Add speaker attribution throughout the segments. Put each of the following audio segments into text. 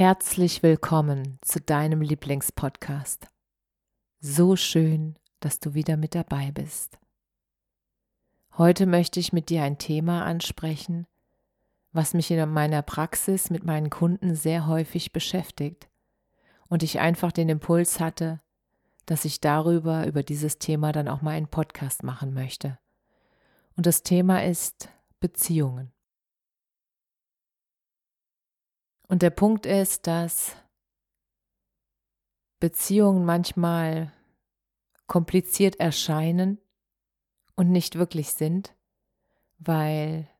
Speaker 1: Herzlich willkommen zu deinem Lieblingspodcast. So schön, dass du wieder mit dabei bist. Heute möchte ich mit dir ein Thema ansprechen, was mich in meiner Praxis mit meinen Kunden sehr häufig beschäftigt und ich einfach den Impuls hatte, dass ich darüber, über dieses Thema dann auch mal einen Podcast machen möchte. Und das Thema ist Beziehungen. Und der Punkt ist, dass Beziehungen manchmal kompliziert erscheinen und nicht wirklich sind, weil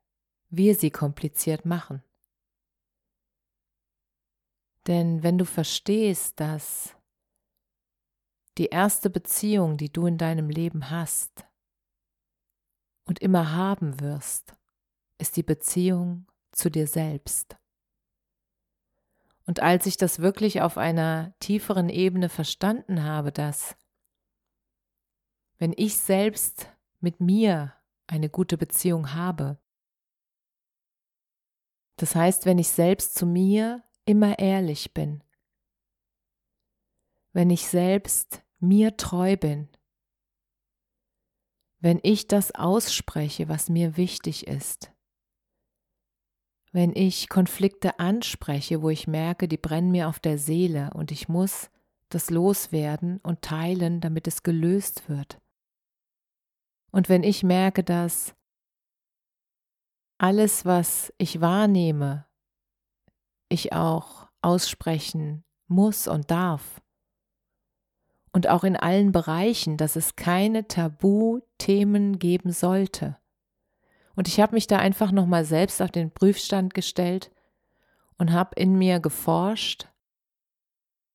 Speaker 1: wir sie kompliziert machen. Denn wenn du verstehst, dass die erste Beziehung, die du in deinem Leben hast und immer haben wirst, ist die Beziehung zu dir selbst. Und als ich das wirklich auf einer tieferen Ebene verstanden habe, dass wenn ich selbst mit mir eine gute Beziehung habe, das heißt, wenn ich selbst zu mir immer ehrlich bin, wenn ich selbst mir treu bin, wenn ich das ausspreche, was mir wichtig ist, wenn ich Konflikte anspreche, wo ich merke, die brennen mir auf der Seele und ich muss das loswerden und teilen, damit es gelöst wird. Und wenn ich merke, dass alles, was ich wahrnehme, ich auch aussprechen muss und darf. Und auch in allen Bereichen, dass es keine Tabuthemen geben sollte. Und ich habe mich da einfach nochmal selbst auf den Prüfstand gestellt und habe in mir geforscht,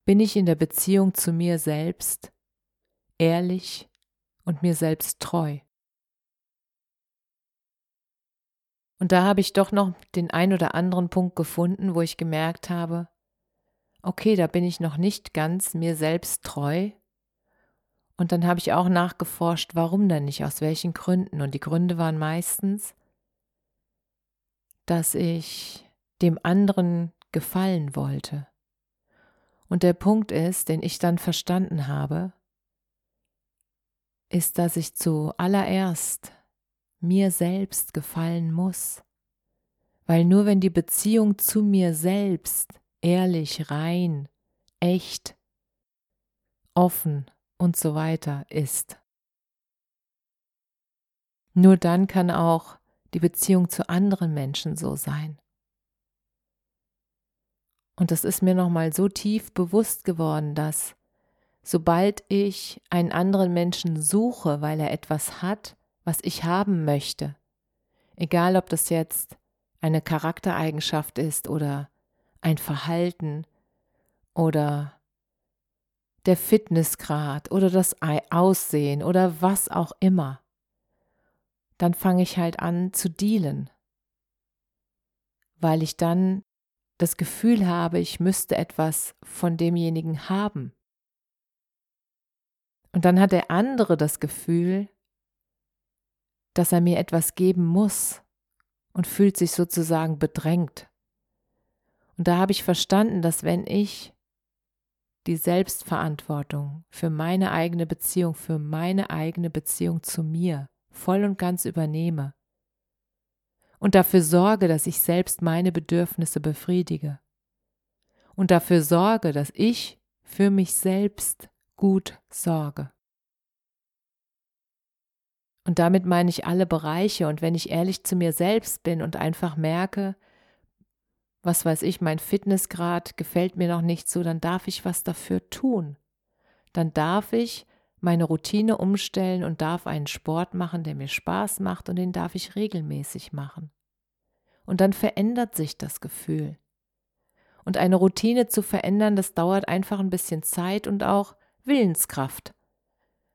Speaker 1: bin ich in der Beziehung zu mir selbst ehrlich und mir selbst treu. Und da habe ich doch noch den ein oder anderen Punkt gefunden, wo ich gemerkt habe, okay, da bin ich noch nicht ganz mir selbst treu und dann habe ich auch nachgeforscht, warum denn nicht, aus welchen Gründen. Und die Gründe waren meistens, dass ich dem anderen gefallen wollte. Und der Punkt ist, den ich dann verstanden habe, ist, dass ich zuallererst mir selbst gefallen muss. Weil nur wenn die Beziehung zu mir selbst ehrlich, rein, echt, offen und so weiter ist. Nur dann kann auch die Beziehung zu anderen Menschen so sein. Und das ist mir nochmal so tief bewusst geworden, dass sobald ich einen anderen Menschen suche, weil er etwas hat, was ich haben möchte, egal ob das jetzt eine Charaktereigenschaft ist oder ein Verhalten oder der Fitnessgrad oder das Aussehen oder was auch immer, dann fange ich halt an zu dealen, weil ich dann das Gefühl habe, ich müsste etwas von demjenigen haben. Und dann hat der andere das Gefühl, dass er mir etwas geben muss und fühlt sich sozusagen bedrängt. Und da habe ich verstanden, dass wenn ich die Selbstverantwortung für meine eigene Beziehung, für meine eigene Beziehung zu mir voll und ganz übernehme und dafür sorge, dass ich selbst meine Bedürfnisse befriedige und dafür sorge, dass ich für mich selbst gut sorge. Und damit meine ich alle Bereiche und wenn ich ehrlich zu mir selbst bin und einfach merke, was weiß ich, mein Fitnessgrad gefällt mir noch nicht so, dann darf ich was dafür tun. Dann darf ich meine Routine umstellen und darf einen Sport machen, der mir Spaß macht und den darf ich regelmäßig machen. Und dann verändert sich das Gefühl. Und eine Routine zu verändern, das dauert einfach ein bisschen Zeit und auch Willenskraft.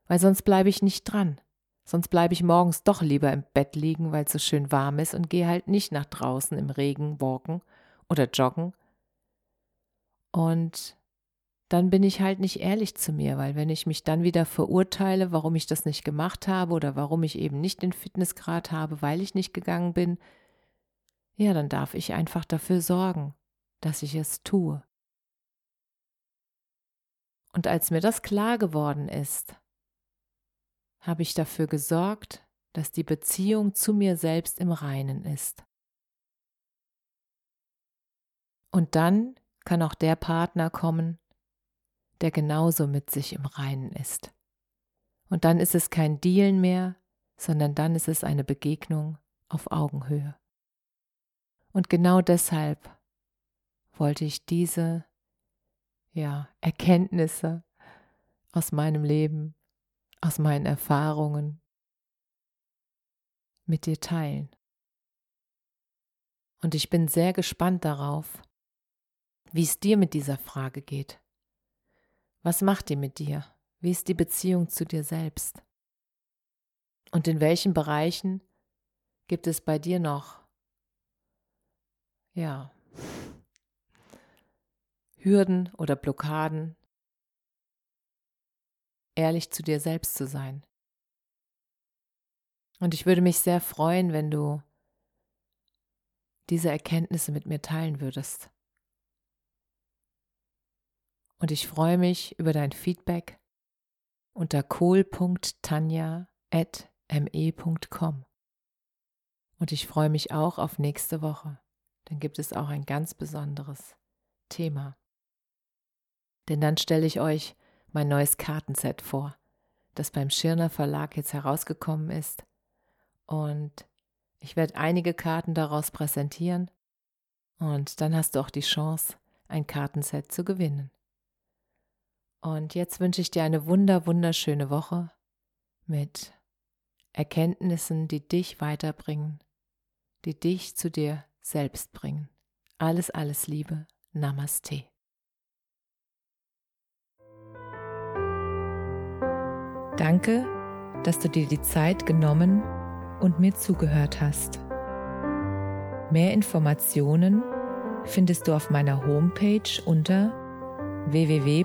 Speaker 1: Weil sonst bleibe ich nicht dran. Sonst bleibe ich morgens doch lieber im Bett liegen, weil es so schön warm ist und gehe halt nicht nach draußen im Regen walken oder joggen. Und dann bin ich halt nicht ehrlich zu mir, weil wenn ich mich dann wieder verurteile, warum ich das nicht gemacht habe oder warum ich eben nicht den Fitnessgrad habe, weil ich nicht gegangen bin, ja, dann darf ich einfach dafür sorgen, dass ich es tue. Und als mir das klar geworden ist, habe ich dafür gesorgt, dass die Beziehung zu mir selbst im Reinen ist. Und dann kann auch der Partner kommen, der genauso mit sich im Reinen ist. Und dann ist es kein Dealen mehr, sondern dann ist es eine Begegnung auf Augenhöhe. Und genau deshalb wollte ich diese ja, Erkenntnisse aus meinem Leben, aus meinen Erfahrungen mit dir teilen. Und ich bin sehr gespannt darauf, wie es dir mit dieser Frage geht. Was macht die mit dir? Wie ist die Beziehung zu dir selbst? Und in welchen Bereichen gibt es bei dir noch, ja, Hürden oder Blockaden, ehrlich zu dir selbst zu sein? Und ich würde mich sehr freuen, wenn du diese Erkenntnisse mit mir teilen würdest. Und ich freue mich über dein Feedback unter kohl.tanja.me.com. Und ich freue mich auch auf nächste Woche. Dann gibt es auch ein ganz besonderes Thema. Denn dann stelle ich euch mein neues Kartenset vor, das beim Schirner Verlag jetzt herausgekommen ist. Und ich werde einige Karten daraus präsentieren. Und dann hast du auch die Chance, ein Kartenset zu gewinnen. Und jetzt wünsche ich dir eine wunder, wunderschöne Woche mit Erkenntnissen, die dich weiterbringen, die dich zu dir selbst bringen. Alles, alles Liebe. Namaste. Danke, dass du dir die Zeit genommen und mir zugehört hast. Mehr Informationen findest du auf meiner Homepage unter www